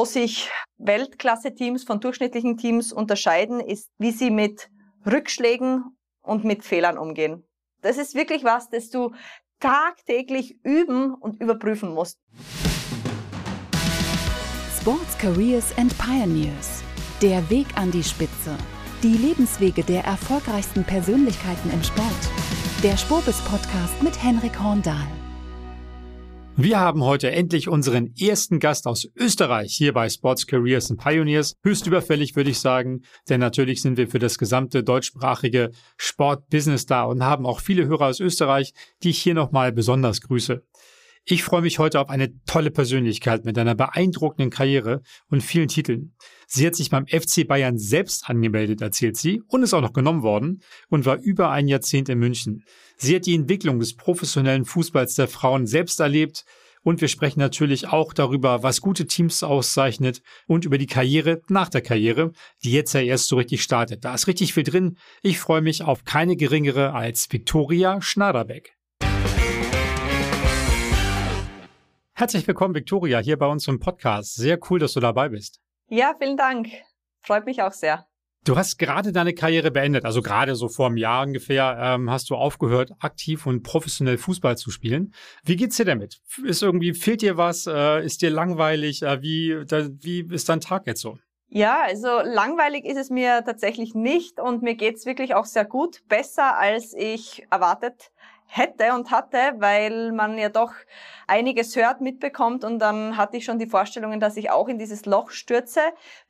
wo sich Weltklasse-Teams von durchschnittlichen Teams unterscheiden, ist, wie sie mit Rückschlägen und mit Fehlern umgehen. Das ist wirklich was, das du tagtäglich üben und überprüfen musst. Sports Careers and Pioneers. Der Weg an die Spitze. Die Lebenswege der erfolgreichsten Persönlichkeiten im Sport. Der Spobis Podcast mit Henrik Horndahl. Wir haben heute endlich unseren ersten Gast aus Österreich hier bei Sports Careers and Pioneers. Höchst überfällig würde ich sagen, denn natürlich sind wir für das gesamte deutschsprachige Sport-Business da und haben auch viele Hörer aus Österreich, die ich hier nochmal besonders grüße. Ich freue mich heute auf eine tolle Persönlichkeit mit einer beeindruckenden Karriere und vielen Titeln. Sie hat sich beim FC Bayern selbst angemeldet, erzählt sie, und ist auch noch genommen worden und war über ein Jahrzehnt in München. Sie hat die Entwicklung des professionellen Fußballs der Frauen selbst erlebt und wir sprechen natürlich auch darüber, was gute Teams auszeichnet und über die Karriere nach der Karriere, die jetzt ja erst so richtig startet. Da ist richtig viel drin. Ich freue mich auf keine geringere als Viktoria Schnaderbeck. Herzlich willkommen, Viktoria, hier bei uns im Podcast. Sehr cool, dass du dabei bist. Ja, vielen Dank. Freut mich auch sehr. Du hast gerade deine Karriere beendet, also gerade so vor einem Jahr ungefähr ähm, hast du aufgehört, aktiv und professionell Fußball zu spielen. Wie geht's dir damit? Ist irgendwie fehlt dir was? Äh, ist dir langweilig? Äh, wie da, wie ist dein Tag jetzt so? Ja, also langweilig ist es mir tatsächlich nicht und mir geht's wirklich auch sehr gut, besser als ich erwartet hätte und hatte, weil man ja doch einiges hört, mitbekommt und dann hatte ich schon die Vorstellungen, dass ich auch in dieses Loch stürze.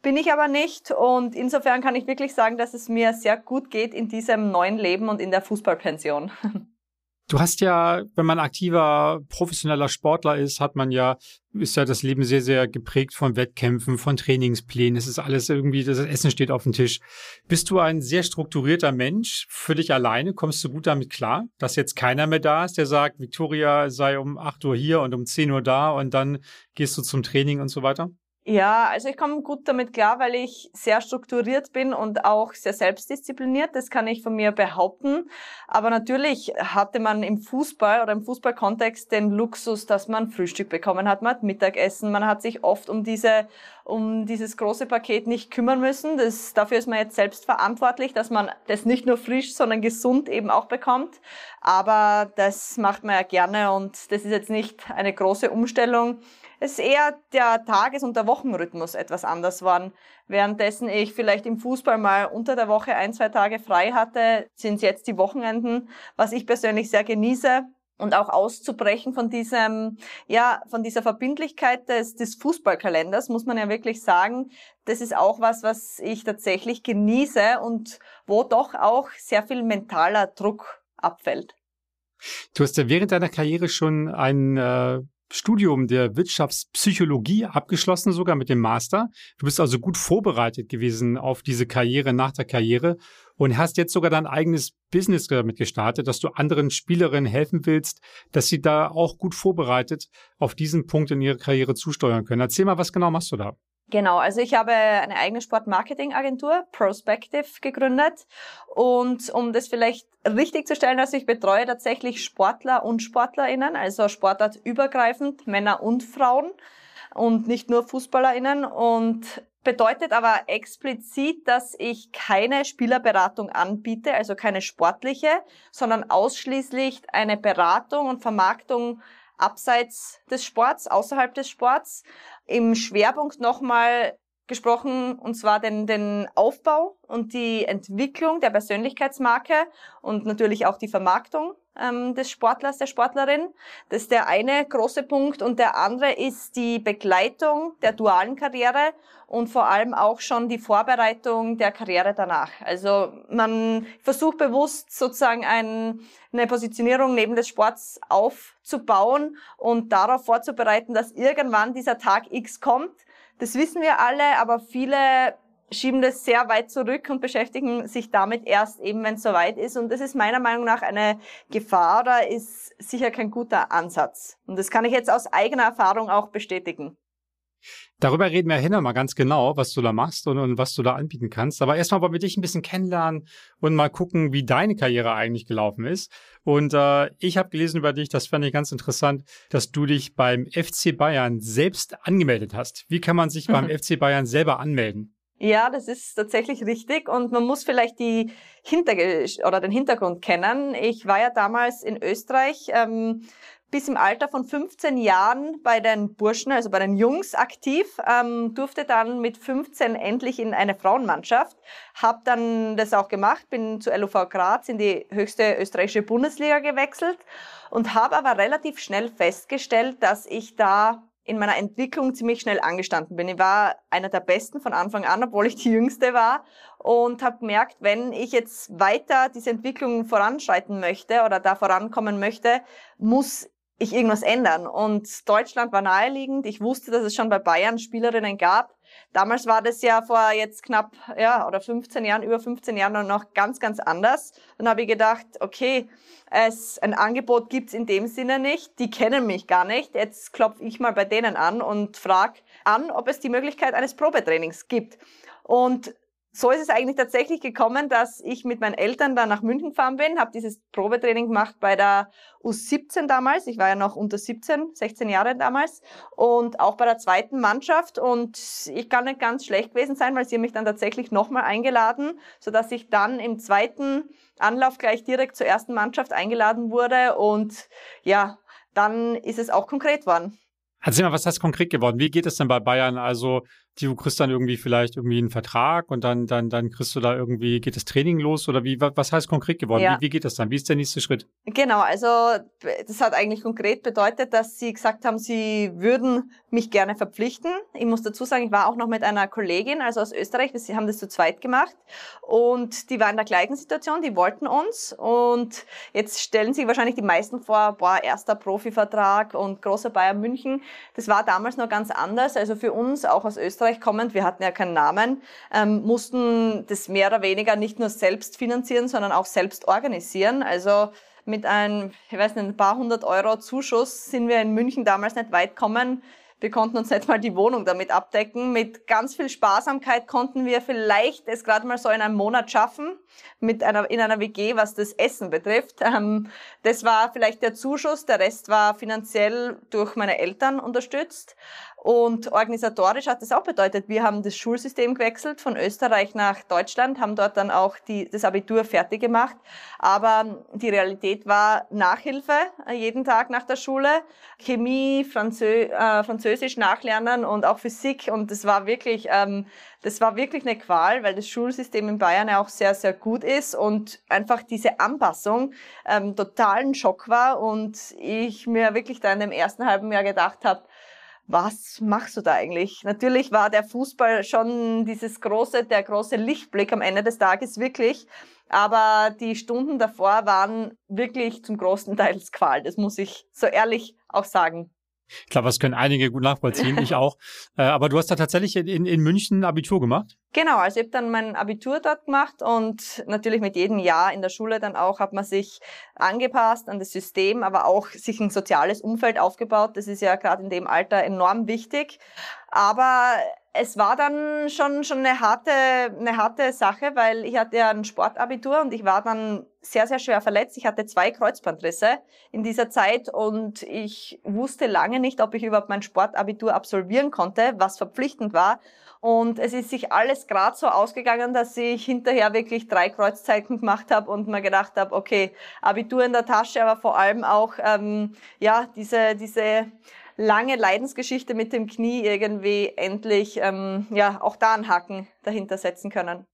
Bin ich aber nicht und insofern kann ich wirklich sagen, dass es mir sehr gut geht in diesem neuen Leben und in der Fußballpension. Du hast ja, wenn man aktiver professioneller Sportler ist, hat man ja, ist ja das Leben sehr, sehr geprägt von Wettkämpfen, von Trainingsplänen. Es ist alles irgendwie, das Essen steht auf dem Tisch. Bist du ein sehr strukturierter Mensch für dich alleine? Kommst du gut damit klar, dass jetzt keiner mehr da ist, der sagt, Victoria sei um 8 Uhr hier und um 10 Uhr da und dann gehst du zum Training und so weiter? Ja, also ich komme gut damit klar, weil ich sehr strukturiert bin und auch sehr selbstdiszipliniert. Das kann ich von mir behaupten. Aber natürlich hatte man im Fußball oder im Fußballkontext den Luxus, dass man Frühstück bekommen hat, man hat Mittagessen, man hat sich oft um diese um dieses große Paket nicht kümmern müssen. Das, dafür ist man jetzt selbst verantwortlich, dass man das nicht nur frisch, sondern gesund eben auch bekommt. Aber das macht man ja gerne und das ist jetzt nicht eine große Umstellung es eher der Tages- und der Wochenrhythmus etwas anders worden. Währenddessen ich vielleicht im Fußball mal unter der Woche ein, zwei Tage frei hatte, sind es jetzt die Wochenenden, was ich persönlich sehr genieße und auch auszubrechen von diesem, ja, von dieser Verbindlichkeit des, des Fußballkalenders, muss man ja wirklich sagen. Das ist auch was, was ich tatsächlich genieße und wo doch auch sehr viel mentaler Druck abfällt. Du hast ja während deiner Karriere schon ein äh, Studium der Wirtschaftspsychologie abgeschlossen, sogar mit dem Master. Du bist also gut vorbereitet gewesen auf diese Karriere nach der Karriere und hast jetzt sogar dein eigenes Business damit gestartet, dass du anderen Spielerinnen helfen willst, dass sie da auch gut vorbereitet auf diesen Punkt in ihrer Karriere zusteuern können. Erzähl mal, was genau machst du da? Genau, also ich habe eine eigene Sportmarketingagentur, Prospective, gegründet. Und um das vielleicht richtig zu stellen, also ich betreue tatsächlich Sportler und SportlerInnen, also sportartübergreifend, Männer und Frauen und nicht nur FußballerInnen und bedeutet aber explizit, dass ich keine Spielerberatung anbiete, also keine sportliche, sondern ausschließlich eine Beratung und Vermarktung abseits des Sports, außerhalb des Sports. Im Schwerpunkt nochmal gesprochen, und zwar den, den Aufbau und die Entwicklung der Persönlichkeitsmarke und natürlich auch die Vermarktung ähm, des Sportlers, der Sportlerin. Das ist der eine große Punkt. Und der andere ist die Begleitung der dualen Karriere und vor allem auch schon die Vorbereitung der Karriere danach. Also man versucht bewusst sozusagen ein, eine Positionierung neben des Sports aufzubauen und darauf vorzubereiten, dass irgendwann dieser Tag X kommt das wissen wir alle, aber viele schieben das sehr weit zurück und beschäftigen sich damit erst eben, wenn es soweit ist. Und das ist meiner Meinung nach eine Gefahr oder ist sicher kein guter Ansatz. Und das kann ich jetzt aus eigener Erfahrung auch bestätigen. Darüber reden wir hinterher mal ganz genau, was du da machst und, und was du da anbieten kannst. Aber erstmal wollen wir dich ein bisschen kennenlernen und mal gucken, wie deine Karriere eigentlich gelaufen ist. Und äh, ich habe gelesen über dich, das fand ich ganz interessant, dass du dich beim FC Bayern selbst angemeldet hast. Wie kann man sich beim FC Bayern selber anmelden? Ja, das ist tatsächlich richtig und man muss vielleicht die Hinterge oder den Hintergrund kennen. Ich war ja damals in Österreich ähm, bis im Alter von 15 Jahren bei den Burschen, also bei den Jungs aktiv, ähm, durfte dann mit 15 endlich in eine Frauenmannschaft, habe dann das auch gemacht, bin zu LUV Graz in die höchste österreichische Bundesliga gewechselt und habe aber relativ schnell festgestellt, dass ich da in meiner Entwicklung ziemlich schnell angestanden bin. Ich war einer der Besten von Anfang an, obwohl ich die Jüngste war und habe gemerkt, wenn ich jetzt weiter diese Entwicklung voranschreiten möchte oder da vorankommen möchte, muss ich irgendwas ändern. Und Deutschland war naheliegend. Ich wusste, dass es schon bei Bayern Spielerinnen gab. Damals war das ja vor jetzt knapp, ja, oder 15 Jahren, über 15 Jahren noch ganz, ganz anders. Dann habe ich gedacht, okay, es ein Angebot gibt's in dem Sinne nicht. Die kennen mich gar nicht. Jetzt klopfe ich mal bei denen an und frage an, ob es die Möglichkeit eines Probetrainings gibt. Und so ist es eigentlich tatsächlich gekommen, dass ich mit meinen Eltern dann nach München gefahren bin, habe dieses Probetraining gemacht bei der U17 damals. Ich war ja noch unter 17, 16 Jahre damals und auch bei der zweiten Mannschaft und ich kann nicht ganz schlecht gewesen sein, weil sie mich dann tatsächlich nochmal eingeladen, so dass ich dann im zweiten Anlauf gleich direkt zur ersten Mannschaft eingeladen wurde und ja, dann ist es auch konkret worden. Erzähl mal, was ist konkret geworden? Wie geht es denn bei Bayern? Also du kriegst dann irgendwie vielleicht irgendwie einen Vertrag und dann, dann, dann kriegst du da irgendwie, geht das Training los oder wie, was heißt konkret geworden? Ja. Wie, wie geht das dann? Wie ist der nächste Schritt? Genau, also das hat eigentlich konkret bedeutet, dass sie gesagt haben, sie würden mich gerne verpflichten. Ich muss dazu sagen, ich war auch noch mit einer Kollegin, also aus Österreich, wir haben das zu zweit gemacht und die war in der gleichen Situation, die wollten uns und jetzt stellen sich wahrscheinlich die meisten vor, boah, erster Profivertrag und großer Bayern München. Das war damals noch ganz anders, also für uns auch aus Österreich Österreich kommend, wir hatten ja keinen Namen, ähm, mussten das mehr oder weniger nicht nur selbst finanzieren, sondern auch selbst organisieren. Also mit ein, ich weiß nicht, ein paar hundert Euro Zuschuss sind wir in München damals nicht weit kommen. Wir konnten uns nicht mal die Wohnung damit abdecken. Mit ganz viel Sparsamkeit konnten wir vielleicht es gerade mal so in einem Monat schaffen, mit einer, in einer WG, was das Essen betrifft. Ähm, das war vielleicht der Zuschuss. Der Rest war finanziell durch meine Eltern unterstützt. Und organisatorisch hat das auch bedeutet, wir haben das Schulsystem gewechselt von Österreich nach Deutschland, haben dort dann auch die, das Abitur fertig gemacht. Aber die Realität war Nachhilfe äh, jeden Tag nach der Schule, Chemie, Franzö äh, Französisch nachlernen und auch Physik. Und das war wirklich, ähm, das war wirklich eine Qual, weil das Schulsystem in Bayern ja auch sehr, sehr gut ist und einfach diese Anpassung ähm, totalen Schock war und ich mir wirklich da in dem ersten halben Jahr gedacht habe, was machst du da eigentlich? Natürlich war der Fußball schon dieses große, der große Lichtblick am Ende des Tages wirklich. Aber die Stunden davor waren wirklich zum großen Teil Qual. Das muss ich so ehrlich auch sagen. Ich glaube, das können einige gut nachvollziehen, ich auch. Äh, aber du hast da tatsächlich in, in München Abitur gemacht? Genau, also ich habe dann mein Abitur dort gemacht und natürlich mit jedem Jahr in der Schule dann auch hat man sich angepasst an das System, aber auch sich ein soziales Umfeld aufgebaut. Das ist ja gerade in dem Alter enorm wichtig. Aber es war dann schon, schon eine harte, eine harte Sache, weil ich hatte ja ein Sportabitur und ich war dann sehr, sehr schwer verletzt. Ich hatte zwei Kreuzbandrisse in dieser Zeit und ich wusste lange nicht, ob ich überhaupt mein Sportabitur absolvieren konnte, was verpflichtend war. Und es ist sich alles gerade so ausgegangen, dass ich hinterher wirklich drei Kreuzzeichen gemacht habe und mir gedacht habe, okay, Abitur in der Tasche, aber vor allem auch ähm, ja diese diese lange Leidensgeschichte mit dem Knie irgendwie endlich ähm, ja auch da einen Haken dahinter setzen können.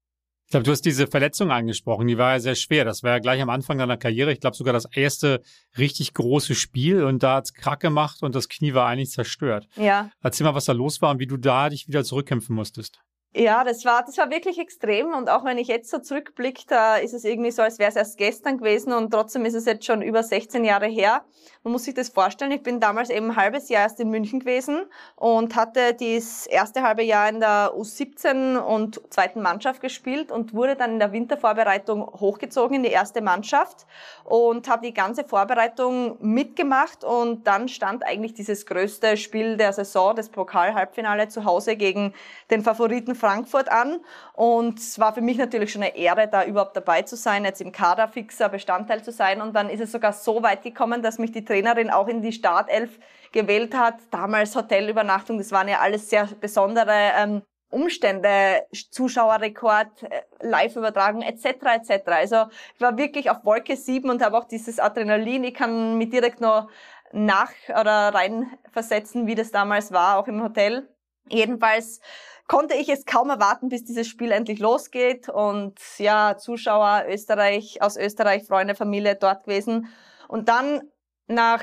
Ich glaube, du hast diese Verletzung angesprochen, die war ja sehr schwer. Das war ja gleich am Anfang deiner Karriere, ich glaube sogar das erste richtig große Spiel und da hat's Krack gemacht und das Knie war eigentlich zerstört. Ja. Erzähl mal, was da los war und wie du da dich wieder zurückkämpfen musstest. Ja, das war, das war wirklich extrem und auch wenn ich jetzt so zurückblicke, da ist es irgendwie so, als wäre es erst gestern gewesen und trotzdem ist es jetzt schon über 16 Jahre her. Man muss sich das vorstellen, ich bin damals eben ein halbes Jahr erst in München gewesen und hatte das erste halbe Jahr in der U17 und zweiten Mannschaft gespielt und wurde dann in der Wintervorbereitung hochgezogen in die erste Mannschaft und habe die ganze Vorbereitung mitgemacht und dann stand eigentlich dieses größte Spiel der Saison, das Pokal-Halbfinale zu Hause gegen den Favoriten Frankfurt an. Und es war für mich natürlich schon eine Ehre, da überhaupt dabei zu sein, jetzt im Kader fixer Bestandteil zu sein. Und dann ist es sogar so weit gekommen, dass mich die Trainerin auch in die Startelf gewählt hat. Damals Hotelübernachtung, das waren ja alles sehr besondere ähm, Umstände, Zuschauerrekord, äh, Live-Übertragung etc. etc. Also ich war wirklich auf Wolke 7 und habe auch dieses Adrenalin. Ich kann mich direkt noch nach oder reinversetzen, wie das damals war, auch im Hotel. Jedenfalls konnte ich es kaum erwarten, bis dieses Spiel endlich losgeht. Und ja, Zuschauer Österreich, aus Österreich, Freunde, Familie dort gewesen. Und dann nach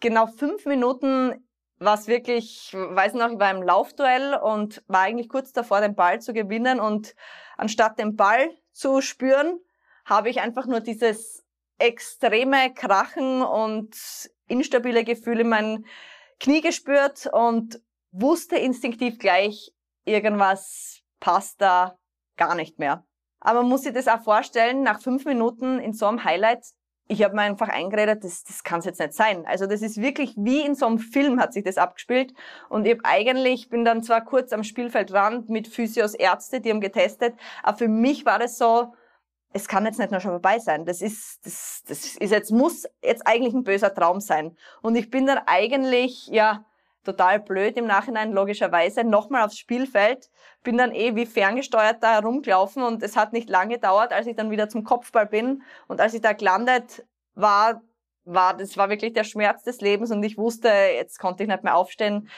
genau fünf Minuten war es wirklich, weiß noch, ich war im Laufduell und war eigentlich kurz davor, den Ball zu gewinnen. Und anstatt den Ball zu spüren, habe ich einfach nur dieses extreme Krachen und instabile Gefühl in mein Knie gespürt und wusste instinktiv gleich, irgendwas passt da gar nicht mehr. Aber man muss sich das auch vorstellen, nach fünf Minuten in so einem Highlight, ich habe mir einfach eingeredet, das, das kann es jetzt nicht sein. Also das ist wirklich wie in so einem Film hat sich das abgespielt. Und ich hab eigentlich, bin dann zwar kurz am Spielfeldrand mit Physios Ärzte, die haben getestet, aber für mich war das so, es kann jetzt nicht nur schon vorbei sein. Das ist, das, das ist jetzt, muss jetzt eigentlich ein böser Traum sein. Und ich bin dann eigentlich, ja, total blöd im Nachhinein, logischerweise, nochmal aufs Spielfeld, bin dann eh wie ferngesteuert da herumgelaufen und es hat nicht lange gedauert, als ich dann wieder zum Kopfball bin und als ich da gelandet war, war, das war wirklich der Schmerz des Lebens und ich wusste, jetzt konnte ich nicht mehr aufstehen.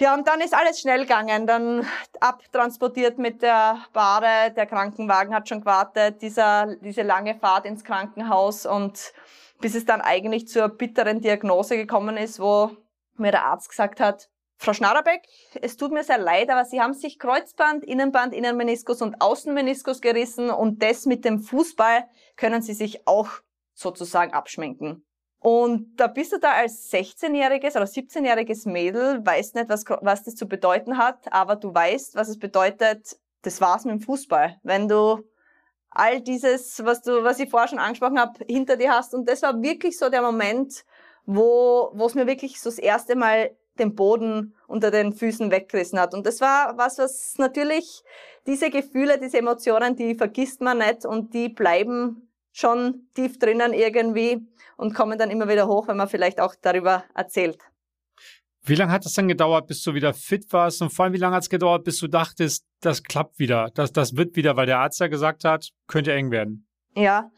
Ja, und dann ist alles schnell gegangen. Dann abtransportiert mit der Bahre, der Krankenwagen hat schon gewartet, dieser, diese lange Fahrt ins Krankenhaus und bis es dann eigentlich zur bitteren Diagnose gekommen ist, wo mir der Arzt gesagt hat, Frau Schnarerbeck, es tut mir sehr leid, aber Sie haben sich Kreuzband, Innenband, Innenmeniskus und Außenmeniskus gerissen und das mit dem Fußball können Sie sich auch sozusagen abschminken. Und da bist du da als 16-jähriges oder 17-jähriges Mädel, weißt nicht, was, was das zu bedeuten hat, aber du weißt, was es bedeutet, das war's mit dem Fußball. Wenn du all dieses, was du, was ich vorher schon angesprochen habe, hinter dir hast. Und das war wirklich so der Moment, wo wo es mir wirklich so das erste Mal den Boden unter den Füßen weggerissen hat. Und das war was, was natürlich diese Gefühle, diese Emotionen, die vergisst man nicht und die bleiben schon tief drinnen irgendwie und kommen dann immer wieder hoch, wenn man vielleicht auch darüber erzählt. Wie lange hat es dann gedauert, bis du wieder fit warst? Und vor allem, wie lange hat es gedauert, bis du dachtest, das klappt wieder, das, das wird wieder, weil der Arzt ja gesagt hat, könnte eng werden? Ja,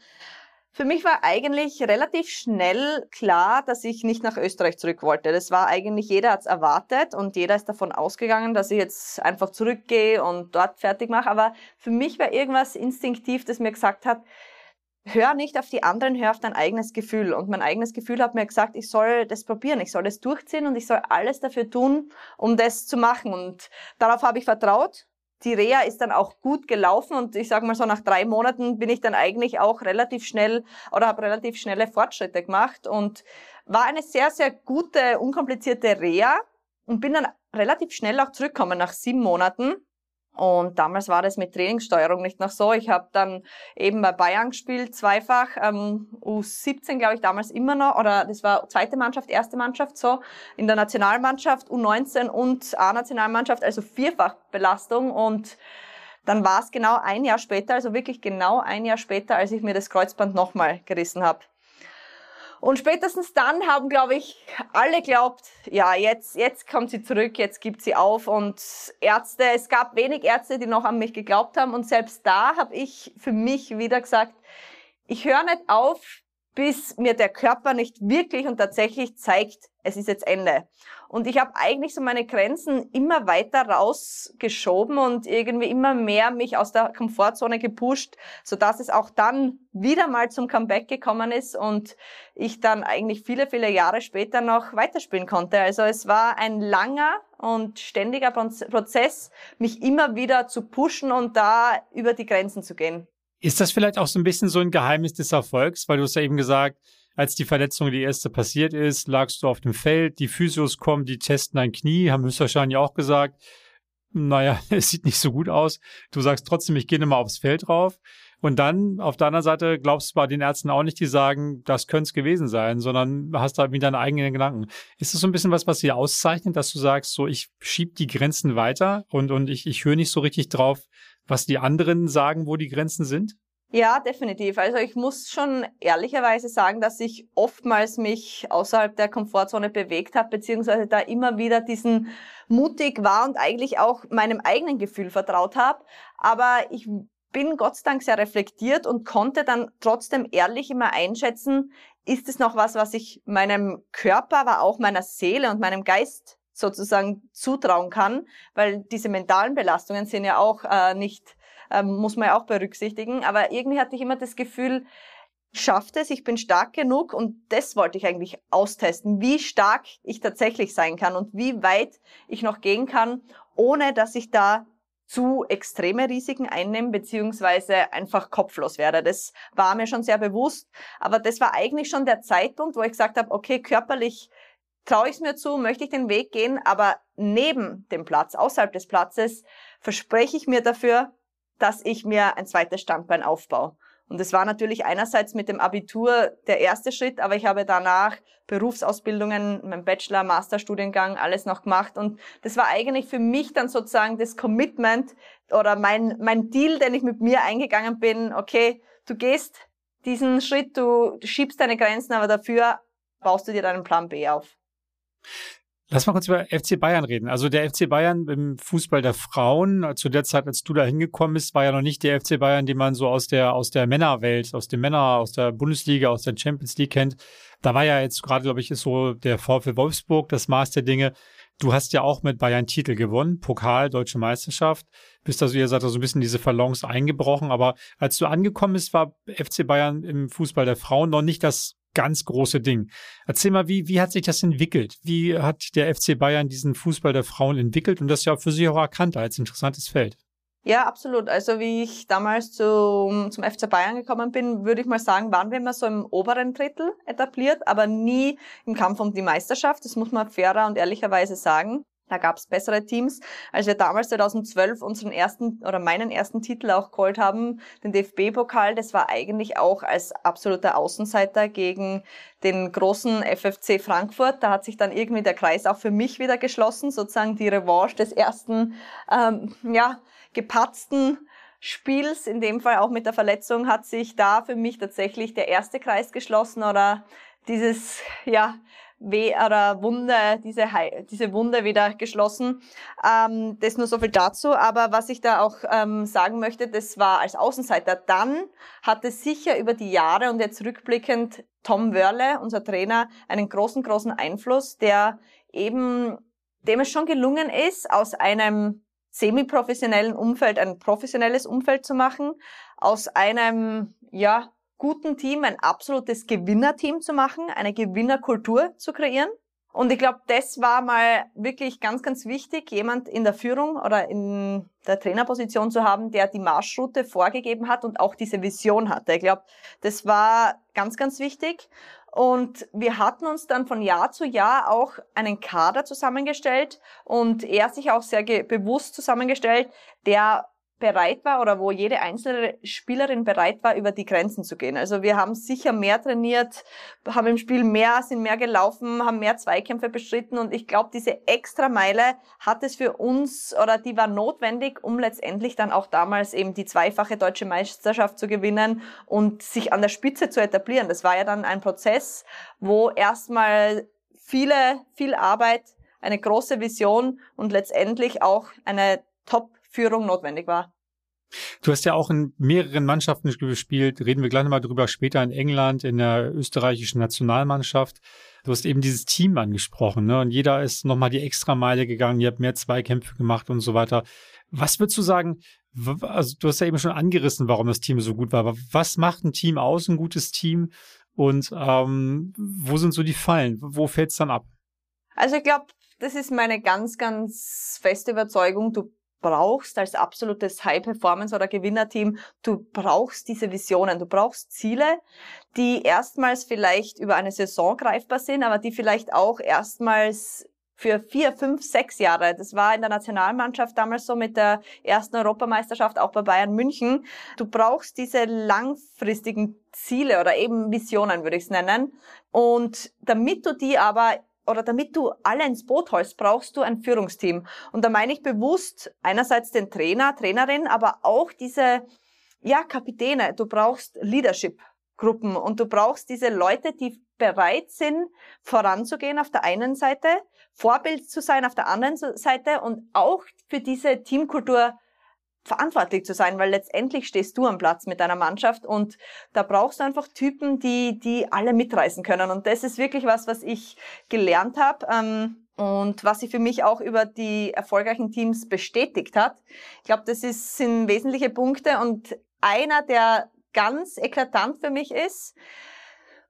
für mich war eigentlich relativ schnell klar, dass ich nicht nach Österreich zurück wollte. Das war eigentlich, jeder hat's erwartet und jeder ist davon ausgegangen, dass ich jetzt einfach zurückgehe und dort fertig mache. Aber für mich war irgendwas instinktiv, das mir gesagt hat, hör nicht auf die anderen, hör auf dein eigenes Gefühl. Und mein eigenes Gefühl hat mir gesagt, ich soll das probieren, ich soll das durchziehen und ich soll alles dafür tun, um das zu machen. Und darauf habe ich vertraut die Reha ist dann auch gut gelaufen und ich sage mal so, nach drei Monaten bin ich dann eigentlich auch relativ schnell oder habe relativ schnelle Fortschritte gemacht und war eine sehr, sehr gute, unkomplizierte Reha und bin dann relativ schnell auch zurückgekommen nach sieben Monaten und damals war das mit Trainingssteuerung nicht noch so. Ich habe dann eben bei Bayern gespielt, zweifach, ähm, U17 glaube ich damals immer noch, oder das war zweite Mannschaft, erste Mannschaft so, in der Nationalmannschaft, U19 und A-Nationalmannschaft, also vierfach Belastung und dann war es genau ein Jahr später, also wirklich genau ein Jahr später, als ich mir das Kreuzband nochmal gerissen habe. Und spätestens dann haben, glaube ich, alle glaubt, ja, jetzt, jetzt kommt sie zurück, jetzt gibt sie auf. Und Ärzte, es gab wenig Ärzte, die noch an mich geglaubt haben. Und selbst da habe ich für mich wieder gesagt, ich höre nicht auf, bis mir der Körper nicht wirklich und tatsächlich zeigt, es ist jetzt Ende. Und ich habe eigentlich so meine Grenzen immer weiter rausgeschoben und irgendwie immer mehr mich aus der Komfortzone gepusht, so dass es auch dann wieder mal zum Comeback gekommen ist und ich dann eigentlich viele, viele Jahre später noch weiterspielen konnte. Also es war ein langer, und ständiger Prozess, mich immer wieder zu pushen und da über die Grenzen zu gehen. Ist das vielleicht auch so ein bisschen so ein Geheimnis des Erfolgs? Weil du hast ja eben gesagt, als die Verletzung die erste passiert ist, lagst du auf dem Feld, die Physios kommen, die testen dein Knie, haben höchstwahrscheinlich auch gesagt, naja, es sieht nicht so gut aus. Du sagst trotzdem, ich gehe mal aufs Feld drauf. Und dann auf der anderen Seite glaubst du bei den Ärzten auch nicht, die sagen, das könnte es gewesen sein, sondern hast da wieder deine eigenen Gedanken. Ist das so ein bisschen was, was sie auszeichnet, dass du sagst, so ich schieb die Grenzen weiter und, und ich, ich höre nicht so richtig drauf, was die anderen sagen, wo die Grenzen sind? Ja, definitiv. Also ich muss schon ehrlicherweise sagen, dass ich oftmals mich außerhalb der Komfortzone bewegt habe, beziehungsweise da immer wieder diesen mutig war und eigentlich auch meinem eigenen Gefühl vertraut habe. Aber ich bin Gott sei Dank sehr reflektiert und konnte dann trotzdem ehrlich immer einschätzen, ist es noch was, was ich meinem Körper, aber auch meiner Seele und meinem Geist sozusagen zutrauen kann, weil diese mentalen Belastungen sind ja auch äh, nicht ähm, muss man ja auch berücksichtigen. Aber irgendwie hatte ich immer das Gefühl, ich schaffe es, ich bin stark genug und das wollte ich eigentlich austesten, wie stark ich tatsächlich sein kann und wie weit ich noch gehen kann, ohne dass ich da zu extreme Risiken einnehme, beziehungsweise einfach kopflos werde. Das war mir schon sehr bewusst. Aber das war eigentlich schon der Zeitpunkt, wo ich gesagt habe, okay, körperlich traue ich es mir zu, möchte ich den Weg gehen, aber neben dem Platz, außerhalb des Platzes, verspreche ich mir dafür, dass ich mir ein zweites Standbein aufbaue. Und es war natürlich einerseits mit dem Abitur der erste Schritt, aber ich habe danach Berufsausbildungen, mein Bachelor, Masterstudiengang, alles noch gemacht. Und das war eigentlich für mich dann sozusagen das Commitment oder mein, mein Deal, den ich mit mir eingegangen bin. Okay, du gehst diesen Schritt, du schiebst deine Grenzen, aber dafür baust du dir deinen Plan B auf. Lass mal kurz über FC Bayern reden. Also der FC Bayern im Fußball der Frauen, zu der Zeit, als du da hingekommen bist, war ja noch nicht der FC Bayern, den man so aus der, aus der Männerwelt, aus dem Männer, aus der Bundesliga, aus der Champions League kennt. Da war ja jetzt gerade, glaube ich, ist so der VfL Wolfsburg das Maß der Dinge. Du hast ja auch mit Bayern Titel gewonnen, Pokal, Deutsche Meisterschaft. Bist also, ihr seid da so ein bisschen diese Verlons eingebrochen. Aber als du angekommen bist, war FC Bayern im Fußball der Frauen noch nicht das ganz große Ding. Erzähl mal, wie, wie hat sich das entwickelt? Wie hat der FC Bayern diesen Fußball der Frauen entwickelt und das ja für Sie auch erkannt als interessantes Feld? Ja, absolut. Also wie ich damals zum, zum FC Bayern gekommen bin, würde ich mal sagen, waren wir immer so im oberen Drittel etabliert, aber nie im Kampf um die Meisterschaft. Das muss man fairer und ehrlicherweise sagen. Da gab es bessere Teams. Als wir damals 2012 unseren ersten oder meinen ersten Titel auch geholt haben, den DFB-Pokal, das war eigentlich auch als absoluter Außenseiter gegen den großen FFC Frankfurt. Da hat sich dann irgendwie der Kreis auch für mich wieder geschlossen, sozusagen die Revanche des ersten, ähm, ja, gepatzten Spiels, in dem Fall auch mit der Verletzung, hat sich da für mich tatsächlich der erste Kreis geschlossen oder dieses, ja, Weh oder Wunde, diese, diese Wunde wieder geschlossen. Ähm, das nur so viel dazu. Aber was ich da auch ähm, sagen möchte, das war als Außenseiter. Dann hatte sicher über die Jahre und jetzt rückblickend Tom Wörle, unser Trainer, einen großen, großen Einfluss, der eben, dem es schon gelungen ist, aus einem semi-professionellen Umfeld ein professionelles Umfeld zu machen, aus einem, ja, guten Team ein absolutes Gewinnerteam zu machen, eine Gewinnerkultur zu kreieren. Und ich glaube, das war mal wirklich ganz, ganz wichtig, jemand in der Führung oder in der Trainerposition zu haben, der die Marschroute vorgegeben hat und auch diese Vision hatte. Ich glaube, das war ganz, ganz wichtig. Und wir hatten uns dann von Jahr zu Jahr auch einen Kader zusammengestellt und er sich auch sehr bewusst zusammengestellt, der bereit war oder wo jede einzelne Spielerin bereit war, über die Grenzen zu gehen. Also wir haben sicher mehr trainiert, haben im Spiel mehr, sind mehr gelaufen, haben mehr Zweikämpfe bestritten und ich glaube, diese extra Meile hat es für uns oder die war notwendig, um letztendlich dann auch damals eben die zweifache deutsche Meisterschaft zu gewinnen und sich an der Spitze zu etablieren. Das war ja dann ein Prozess, wo erstmal viele, viel Arbeit, eine große Vision und letztendlich auch eine Top Führung notwendig war. Du hast ja auch in mehreren Mannschaften gespielt, reden wir gleich nochmal drüber, später in England, in der österreichischen Nationalmannschaft. Du hast eben dieses Team angesprochen, ne? Und jeder ist nochmal die extra Meile gegangen, ihr habt mehr Zweikämpfe gemacht und so weiter. Was würdest du sagen, also du hast ja eben schon angerissen, warum das Team so gut war, aber was macht ein Team aus, ein gutes Team? Und ähm, wo sind so die Fallen? Wo fällt es dann ab? Also ich glaube, das ist meine ganz, ganz feste Überzeugung. Du brauchst als absolutes High-Performance- oder Gewinnerteam, du brauchst diese Visionen, du brauchst Ziele, die erstmals vielleicht über eine Saison greifbar sind, aber die vielleicht auch erstmals für vier, fünf, sechs Jahre. Das war in der Nationalmannschaft damals so mit der ersten Europameisterschaft, auch bei Bayern München. Du brauchst diese langfristigen Ziele oder eben Visionen, würde ich es nennen. Und damit du die aber oder damit du alle ins Boot holst, brauchst du ein Führungsteam. Und da meine ich bewusst einerseits den Trainer, Trainerin, aber auch diese, ja, Kapitäne. Du brauchst Leadership-Gruppen und du brauchst diese Leute, die bereit sind, voranzugehen auf der einen Seite, Vorbild zu sein auf der anderen Seite und auch für diese Teamkultur verantwortlich zu sein, weil letztendlich stehst du am Platz mit deiner Mannschaft und da brauchst du einfach Typen, die, die alle mitreißen können. Und das ist wirklich was, was ich gelernt habe. Ähm, und was sich für mich auch über die erfolgreichen Teams bestätigt hat. Ich glaube, das ist, sind wesentliche Punkte und einer, der ganz eklatant für mich ist,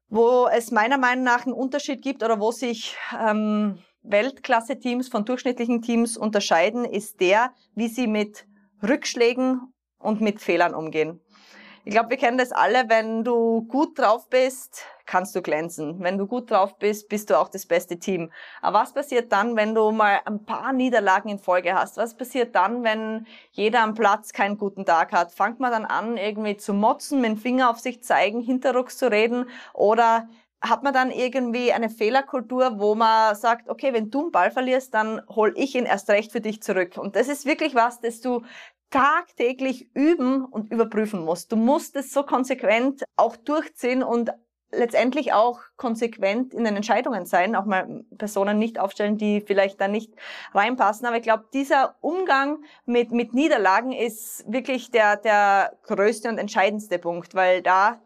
wo es meiner Meinung nach einen Unterschied gibt oder wo sich ähm, Weltklasse-Teams von durchschnittlichen Teams unterscheiden, ist der, wie sie mit Rückschlägen und mit Fehlern umgehen. Ich glaube, wir kennen das alle, wenn du gut drauf bist, kannst du glänzen. Wenn du gut drauf bist, bist du auch das beste Team. Aber was passiert dann, wenn du mal ein paar Niederlagen in Folge hast? Was passiert dann, wenn jeder am Platz keinen guten Tag hat? Fangt man dann an, irgendwie zu motzen, mit dem Finger auf sich zeigen, hinterrucks zu reden? Oder hat man dann irgendwie eine Fehlerkultur, wo man sagt, okay, wenn du einen Ball verlierst, dann hol ich ihn erst recht für dich zurück. Und das ist wirklich was, das du tagtäglich üben und überprüfen musst. Du musst es so konsequent auch durchziehen und letztendlich auch konsequent in den Entscheidungen sein, auch mal Personen nicht aufstellen, die vielleicht da nicht reinpassen. Aber ich glaube, dieser Umgang mit, mit Niederlagen ist wirklich der, der größte und entscheidendste Punkt, weil da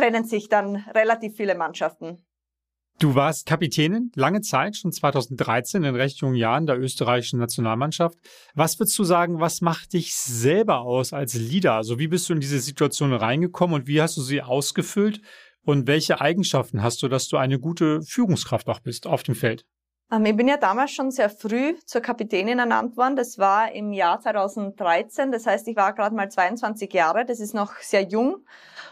trennen sich dann relativ viele Mannschaften. Du warst Kapitänin lange Zeit, schon 2013 in recht jungen Jahren der österreichischen Nationalmannschaft. Was würdest du sagen, was macht dich selber aus als Leader? Also wie bist du in diese Situation reingekommen und wie hast du sie ausgefüllt? Und welche Eigenschaften hast du, dass du eine gute Führungskraft auch bist auf dem Feld? Ähm, ich bin ja damals schon sehr früh zur Kapitänin ernannt worden. Das war im Jahr 2013. Das heißt, ich war gerade mal 22 Jahre. Das ist noch sehr jung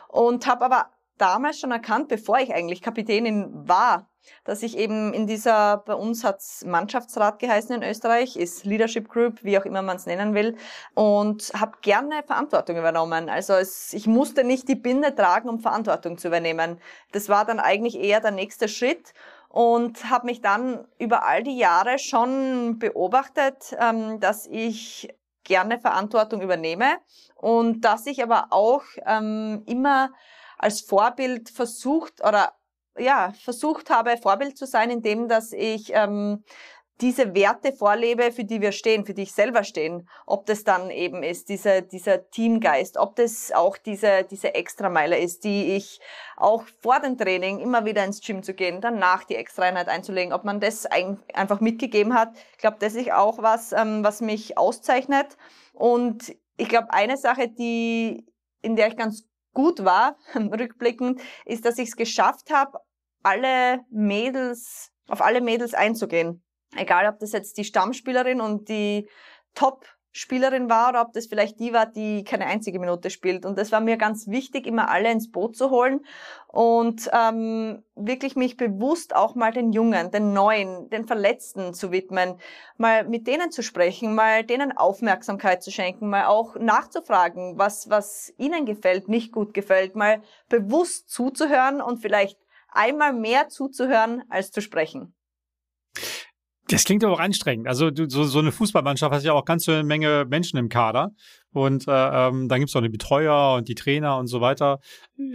und habe aber damals schon erkannt, bevor ich eigentlich Kapitänin war, dass ich eben in dieser, bei uns hat's Mannschaftsrat geheißen in Österreich, ist Leadership Group, wie auch immer man es nennen will, und habe gerne Verantwortung übernommen. Also es, ich musste nicht die Binde tragen, um Verantwortung zu übernehmen. Das war dann eigentlich eher der nächste Schritt und habe mich dann über all die Jahre schon beobachtet, ähm, dass ich gerne Verantwortung übernehme und dass ich aber auch ähm, immer als Vorbild versucht oder ja versucht habe Vorbild zu sein, indem dass ich ähm, diese Werte vorlebe, für die wir stehen, für die ich selber stehen. Ob das dann eben ist, dieser, dieser Teamgeist, ob das auch diese, diese Extrameile ist, die ich auch vor dem Training immer wieder ins Gym zu gehen, danach die Extraeinheit einzulegen, ob man das einfach mitgegeben hat. Ich glaube, das ist auch was, ähm, was mich auszeichnet. Und ich glaube, eine Sache, die, in der ich ganz gut war, rückblickend, ist, dass ich es geschafft habe, alle Mädels, auf alle Mädels einzugehen. Egal, ob das jetzt die Stammspielerin und die Top Spielerin war oder ob das vielleicht die war, die keine einzige Minute spielt. Und das war mir ganz wichtig, immer alle ins Boot zu holen und ähm, wirklich mich bewusst auch mal den Jungen, den Neuen, den Verletzten zu widmen, mal mit denen zu sprechen, mal denen Aufmerksamkeit zu schenken, mal auch nachzufragen, was, was ihnen gefällt, nicht gut gefällt, mal bewusst zuzuhören und vielleicht einmal mehr zuzuhören als zu sprechen. Das klingt aber auch anstrengend. Also du, so, so eine Fußballmannschaft hat ja auch ganz eine Menge Menschen im Kader. Und äh, ähm, dann gibt's auch die Betreuer und die Trainer und so weiter.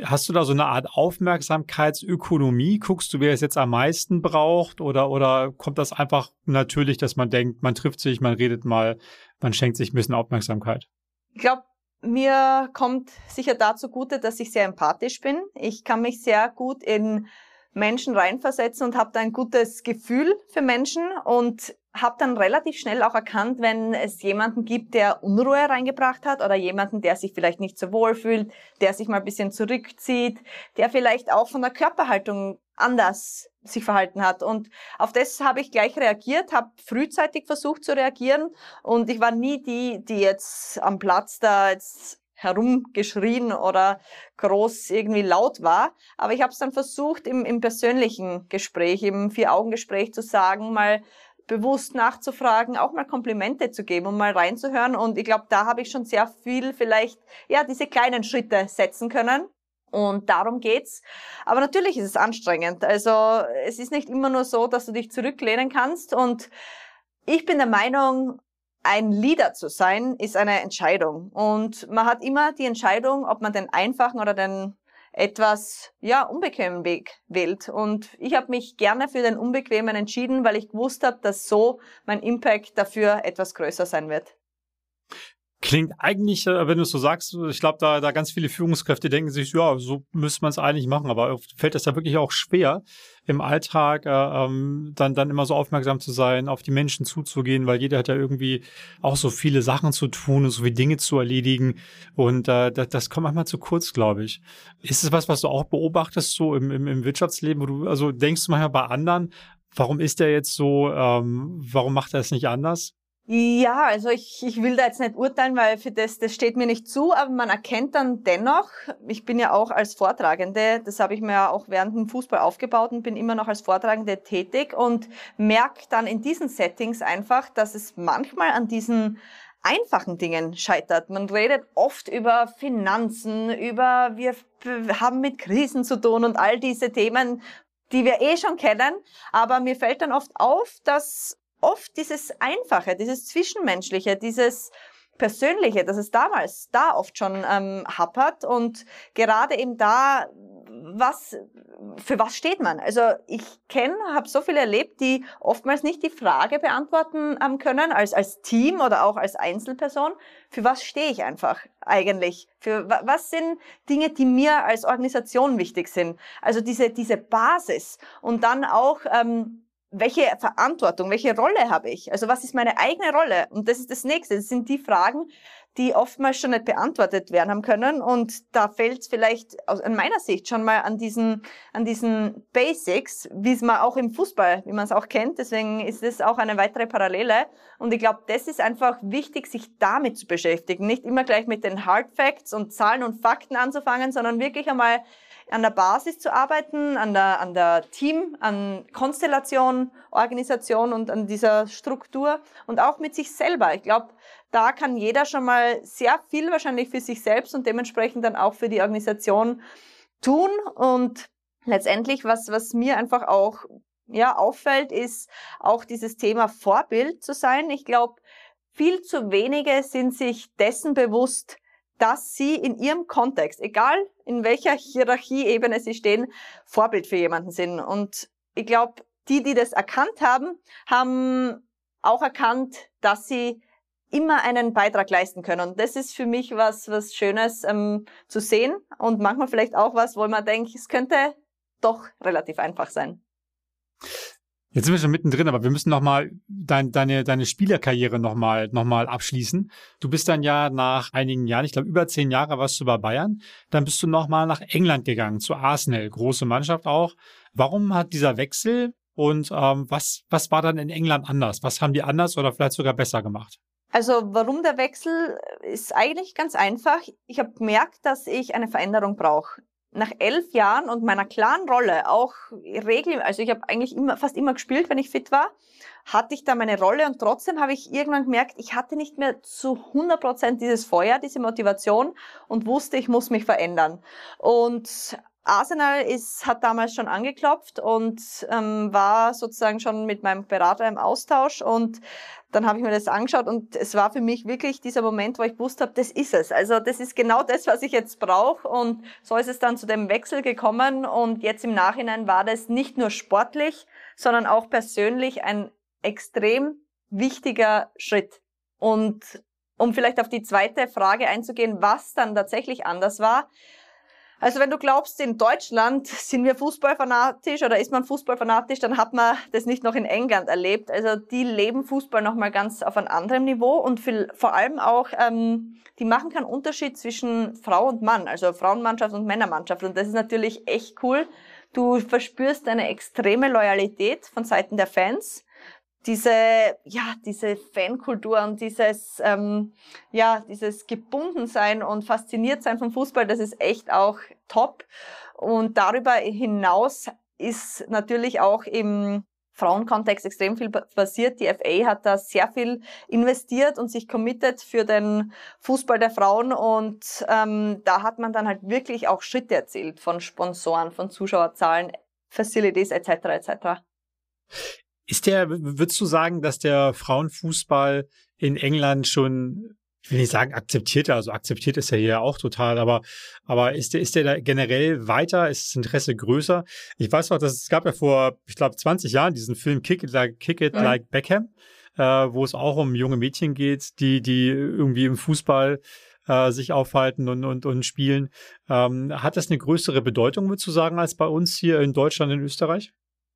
Hast du da so eine Art Aufmerksamkeitsökonomie? Guckst du, wer es jetzt am meisten braucht? Oder, oder kommt das einfach natürlich, dass man denkt, man trifft sich, man redet mal, man schenkt sich ein bisschen Aufmerksamkeit? Ich glaube, mir kommt sicher dazu gute, dass ich sehr empathisch bin. Ich kann mich sehr gut in Menschen reinversetzen und habe da ein gutes Gefühl für Menschen und habe dann relativ schnell auch erkannt, wenn es jemanden gibt, der Unruhe reingebracht hat oder jemanden, der sich vielleicht nicht so wohl fühlt, der sich mal ein bisschen zurückzieht, der vielleicht auch von der Körperhaltung anders sich verhalten hat. Und auf das habe ich gleich reagiert, habe frühzeitig versucht zu reagieren und ich war nie die, die jetzt am Platz da jetzt herumgeschrien oder groß irgendwie laut war. Aber ich habe es dann versucht, im, im persönlichen Gespräch, im Vier-Augen-Gespräch zu sagen, mal bewusst nachzufragen, auch mal Komplimente zu geben und mal reinzuhören. Und ich glaube, da habe ich schon sehr viel vielleicht, ja, diese kleinen Schritte setzen können. Und darum geht's. Aber natürlich ist es anstrengend. Also es ist nicht immer nur so, dass du dich zurücklehnen kannst. Und ich bin der Meinung, ein Leader zu sein, ist eine Entscheidung. Und man hat immer die Entscheidung, ob man den einfachen oder den etwas ja unbequemen Weg wählt. Und ich habe mich gerne für den unbequemen entschieden, weil ich gewusst habe, dass so mein Impact dafür etwas größer sein wird. Klingt eigentlich, äh, wenn du es so sagst, ich glaube, da, da ganz viele Führungskräfte denken sich, ja, so müsste man es eigentlich machen, aber fällt es da wirklich auch schwer, im Alltag äh, ähm, dann, dann immer so aufmerksam zu sein, auf die Menschen zuzugehen, weil jeder hat ja irgendwie auch so viele Sachen zu tun und so viele Dinge zu erledigen und äh, das, das kommt manchmal zu kurz, glaube ich. Ist es was, was du auch beobachtest, so im, im, im Wirtschaftsleben, wo du, also denkst du manchmal bei anderen, warum ist der jetzt so, ähm, warum macht er es nicht anders? Ja, also ich, ich will da jetzt nicht urteilen, weil für das, das steht mir nicht zu, aber man erkennt dann dennoch, ich bin ja auch als Vortragende, das habe ich mir ja auch während dem Fußball aufgebaut und bin immer noch als Vortragende tätig und merke dann in diesen Settings einfach, dass es manchmal an diesen einfachen Dingen scheitert. Man redet oft über Finanzen, über wir haben mit Krisen zu tun und all diese Themen, die wir eh schon kennen. Aber mir fällt dann oft auf, dass oft dieses Einfache, dieses Zwischenmenschliche, dieses Persönliche, das es damals da oft schon ähm, happert und gerade eben da, was für was steht man? Also ich kenne, habe so viel erlebt, die oftmals nicht die Frage beantworten ähm, können als als Team oder auch als Einzelperson. Für was stehe ich einfach eigentlich? Für was sind Dinge, die mir als Organisation wichtig sind? Also diese diese Basis und dann auch ähm, welche Verantwortung, welche Rolle habe ich? Also was ist meine eigene Rolle? Und das ist das Nächste. Das sind die Fragen, die oftmals schon nicht beantwortet werden haben können. Und da fällt es vielleicht aus an meiner Sicht schon mal an diesen, an diesen Basics, wie es man auch im Fußball, wie man es auch kennt. Deswegen ist es auch eine weitere Parallele. Und ich glaube, das ist einfach wichtig, sich damit zu beschäftigen. Nicht immer gleich mit den Hard Facts und Zahlen und Fakten anzufangen, sondern wirklich einmal an der Basis zu arbeiten, an der, an der Team, an Konstellation, Organisation und an dieser Struktur und auch mit sich selber. Ich glaube, da kann jeder schon mal sehr viel wahrscheinlich für sich selbst und dementsprechend dann auch für die Organisation tun und letztendlich, was, was mir einfach auch ja, auffällt, ist auch dieses Thema Vorbild zu sein. Ich glaube, viel zu wenige sind sich dessen bewusst, dass sie in ihrem Kontext, egal in welcher Hierarchieebene sie stehen, Vorbild für jemanden sind. Und ich glaube, die, die das erkannt haben, haben auch erkannt, dass sie immer einen Beitrag leisten können. Und das ist für mich was, was Schönes ähm, zu sehen und manchmal vielleicht auch was, wo man denkt, es könnte doch relativ einfach sein. Jetzt sind wir schon mittendrin, aber wir müssen noch mal dein, deine, deine Spielerkarriere noch mal, noch mal abschließen. Du bist dann ja nach einigen Jahren, ich glaube über zehn Jahre warst du bei Bayern, dann bist du noch mal nach England gegangen, zu Arsenal, große Mannschaft auch. Warum hat dieser Wechsel und ähm, was, was war dann in England anders? Was haben die anders oder vielleicht sogar besser gemacht? Also warum der Wechsel ist eigentlich ganz einfach. Ich habe gemerkt, dass ich eine Veränderung brauche nach elf Jahren und meiner klaren Rolle auch regel, also ich habe eigentlich immer, fast immer gespielt, wenn ich fit war, hatte ich da meine Rolle und trotzdem habe ich irgendwann gemerkt, ich hatte nicht mehr zu 100 Prozent dieses Feuer, diese Motivation und wusste, ich muss mich verändern. Und Arsenal ist, hat damals schon angeklopft und ähm, war sozusagen schon mit meinem Berater im Austausch und dann habe ich mir das angeschaut und es war für mich wirklich dieser Moment, wo ich gewusst habe, das ist es. Also das ist genau das, was ich jetzt brauche und so ist es dann zu dem Wechsel gekommen und jetzt im Nachhinein war das nicht nur sportlich, sondern auch persönlich ein extrem wichtiger Schritt. Und um vielleicht auf die zweite Frage einzugehen, was dann tatsächlich anders war, Also wenn du glaubst, in Deutschland sind wir fußballfanatisch oder ist man fußballfanatisch, dann hat man das nicht noch in England erlebt. Also die leben Fußball nochmal ganz auf einem anderen Niveau und viel, vor allem auch, ähm, die machen keinen Unterschied zwischen Frau und Mann, also Frauenmannschaft und Männermannschaft. Und das ist natürlich echt cool. Du verspürst eine extreme Loyalität von Seiten der Fans diese, ja, diese Fankultur und dieses, ähm, ja, dieses Gebundensein und fasziniert sein vom Fußball, das ist echt auch top. Und darüber hinaus ist natürlich auch im Frauenkontext extrem viel passiert. Die FA hat da sehr viel investiert und sich committed für den Fußball der Frauen und ähm, da hat man dann halt wirklich auch Schritte erzielt von Sponsoren, von Zuschauerzahlen, Facilities etc. etc. Ist der, würdest du sagen, dass der Frauenfußball in England schon, ich will nicht sagen akzeptiert, also akzeptiert ist er hier auch total, aber, aber ist der, ist der da generell weiter? Ist das Interesse größer? Ich weiß noch, dass es gab ja vor, ich glaube, 20 Jahren diesen Film Kick It Like, Kick It mhm. like Beckham, äh, wo es auch um junge Mädchen geht, die, die irgendwie im Fußball äh, sich aufhalten und, und, und spielen. Ähm, hat das eine größere Bedeutung, würdest du sagen, als bei uns hier in Deutschland, in Österreich?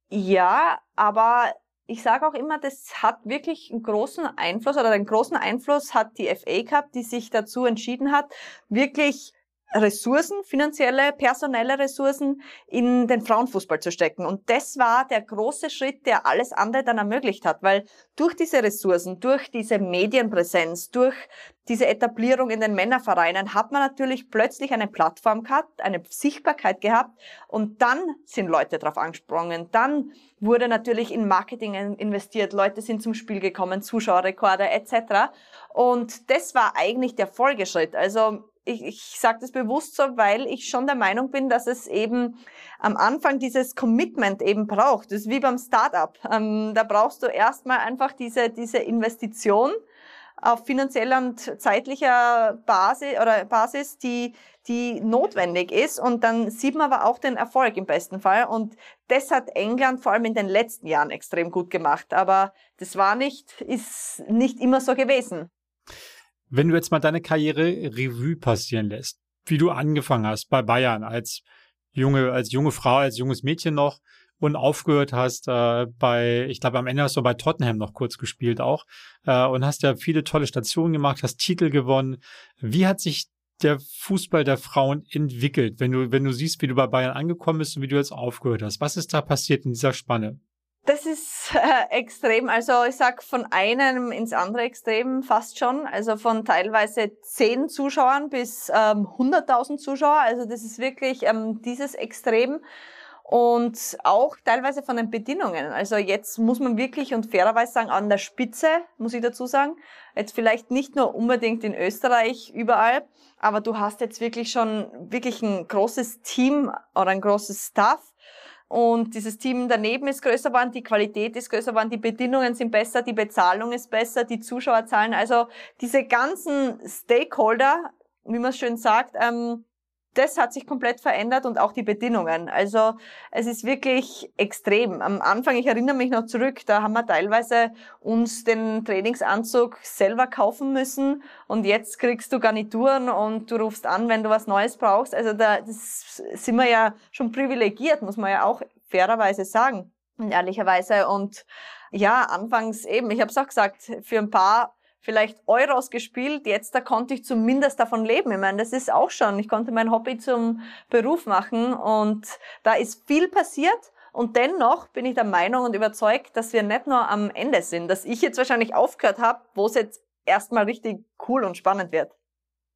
Ja, aber ich sage auch immer, das hat wirklich einen großen Einfluss oder einen großen Einfluss hat die FA Cup, die sich dazu entschieden hat, wirklich Ressourcen, finanzielle, personelle Ressourcen in den Frauenfußball zu stecken. Und das war der große Schritt, der alles andere dann ermöglicht hat, weil durch diese Ressourcen, durch diese Medienpräsenz, durch diese Etablierung in den Männervereinen hat man natürlich plötzlich eine Plattform gehabt, eine Sichtbarkeit gehabt und dann sind Leute drauf angesprungen. Dann wurde natürlich in Marketing investiert, Leute sind zum Spiel gekommen, Zuschauerrekorde etc. Und das war eigentlich der Folgeschritt. Also ich, ich sage das bewusst so, weil ich schon der Meinung bin, dass es eben am Anfang dieses Commitment eben braucht. Das ist wie beim Startup. Ähm, da brauchst du erstmal einfach diese, diese Investition auf finanzieller und zeitlicher Basis oder Basis, die, die notwendig ist. Und dann sieht man aber auch den Erfolg im besten Fall. Und das hat England vor allem in den letzten Jahren extrem gut gemacht. Aber das war nicht, ist nicht immer so gewesen. Wenn du jetzt mal deine Karriere Revue passieren lässt, wie du angefangen hast bei Bayern als junge, als junge Frau, als junges Mädchen noch und aufgehört hast äh, bei, ich glaube am Ende hast du bei Tottenham noch kurz gespielt auch äh, und hast ja viele tolle Stationen gemacht, hast Titel gewonnen. Wie hat sich der Fußball der Frauen entwickelt, wenn du, wenn du siehst, wie du bei Bayern angekommen bist und wie du jetzt aufgehört hast? Was ist da passiert in dieser Spanne? Das ist äh, extrem. Also ich sag von einem ins andere Extrem fast schon. Also von teilweise zehn Zuschauern bis ähm, 100.000 Zuschauer. Also das ist wirklich ähm, dieses Extrem. Und auch teilweise von den Bedingungen. Also jetzt muss man wirklich und fairerweise sagen, an der Spitze, muss ich dazu sagen. Jetzt vielleicht nicht nur unbedingt in Österreich überall, aber du hast jetzt wirklich schon wirklich ein großes Team oder ein großes Staff und dieses Team daneben ist größer geworden, die Qualität ist größer geworden, die Bedingungen sind besser, die Bezahlung ist besser, die Zuschauerzahlen, also diese ganzen Stakeholder, wie man schön sagt, ähm, das hat sich komplett verändert und auch die Bedingungen. Also es ist wirklich extrem. Am Anfang, ich erinnere mich noch zurück, da haben wir teilweise uns den Trainingsanzug selber kaufen müssen und jetzt kriegst du Garnituren und du rufst an, wenn du was Neues brauchst. Also da sind wir ja schon privilegiert, muss man ja auch fairerweise sagen und ehrlicherweise. Und ja, anfangs eben, ich habe es auch gesagt, für ein paar vielleicht Euros gespielt. Jetzt da konnte ich zumindest davon leben. Ich meine, das ist auch schon. Ich konnte mein Hobby zum Beruf machen und da ist viel passiert. Und dennoch bin ich der Meinung und überzeugt, dass wir nicht nur am Ende sind, dass ich jetzt wahrscheinlich aufgehört habe, wo es jetzt erstmal richtig cool und spannend wird.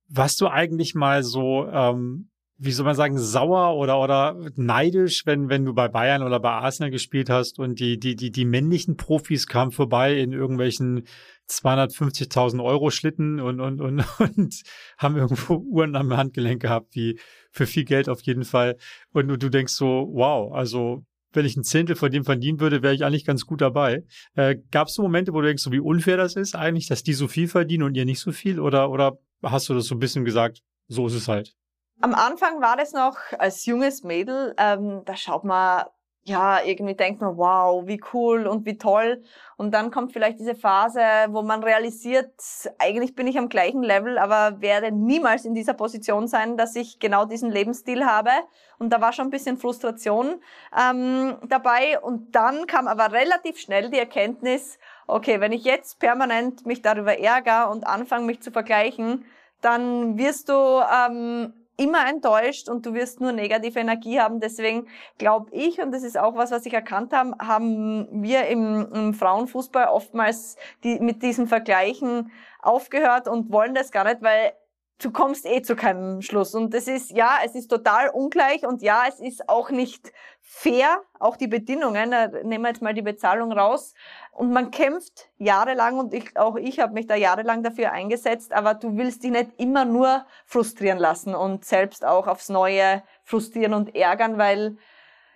Warst du eigentlich mal so ähm, wie soll man sagen, sauer oder, oder neidisch, wenn, wenn du bei Bayern oder bei Arsenal gespielt hast und die, die, die, die männlichen Profis kamen vorbei in irgendwelchen 250.000 Euro Schlitten und, und, und, und haben irgendwo Uhren am Handgelenk gehabt, wie für viel Geld auf jeden Fall. Und, und du denkst so, wow, also wenn ich ein Zehntel von dem verdienen würde, wäre ich eigentlich ganz gut dabei. Äh, Gab es so Momente, wo du denkst, so wie unfair das ist eigentlich, dass die so viel verdienen und ihr nicht so viel? Oder, oder hast du das so ein bisschen gesagt, so ist es halt? Am Anfang war das noch als junges Mädel, ähm, da schaut man ja, irgendwie denkt man, wow, wie cool und wie toll. Und dann kommt vielleicht diese Phase, wo man realisiert, eigentlich bin ich am gleichen Level, aber werde niemals in dieser Position sein, dass ich genau diesen Lebensstil habe. Und da war schon ein bisschen Frustration ähm, dabei. Und dann kam aber relativ schnell die Erkenntnis, okay, wenn ich jetzt permanent mich darüber ärgere und anfange, mich zu vergleichen, dann wirst du ähm, immer enttäuscht und du wirst nur negative Energie haben. Deswegen glaube ich, und das ist auch was, was ich erkannt habe, haben wir im, im Frauenfußball oftmals die, mit diesen Vergleichen aufgehört und wollen das gar nicht, weil du kommst eh zu keinem Schluss. Und das ist, ja, es ist total ungleich und ja, es ist auch nicht fair, auch die Bedingungen, da nehmen wir jetzt mal die Bezahlung raus. Und man kämpft jahrelang und ich, auch ich habe mich da jahrelang dafür eingesetzt, aber du willst dich nicht immer nur frustrieren lassen und selbst auch aufs Neue frustrieren und ärgern, weil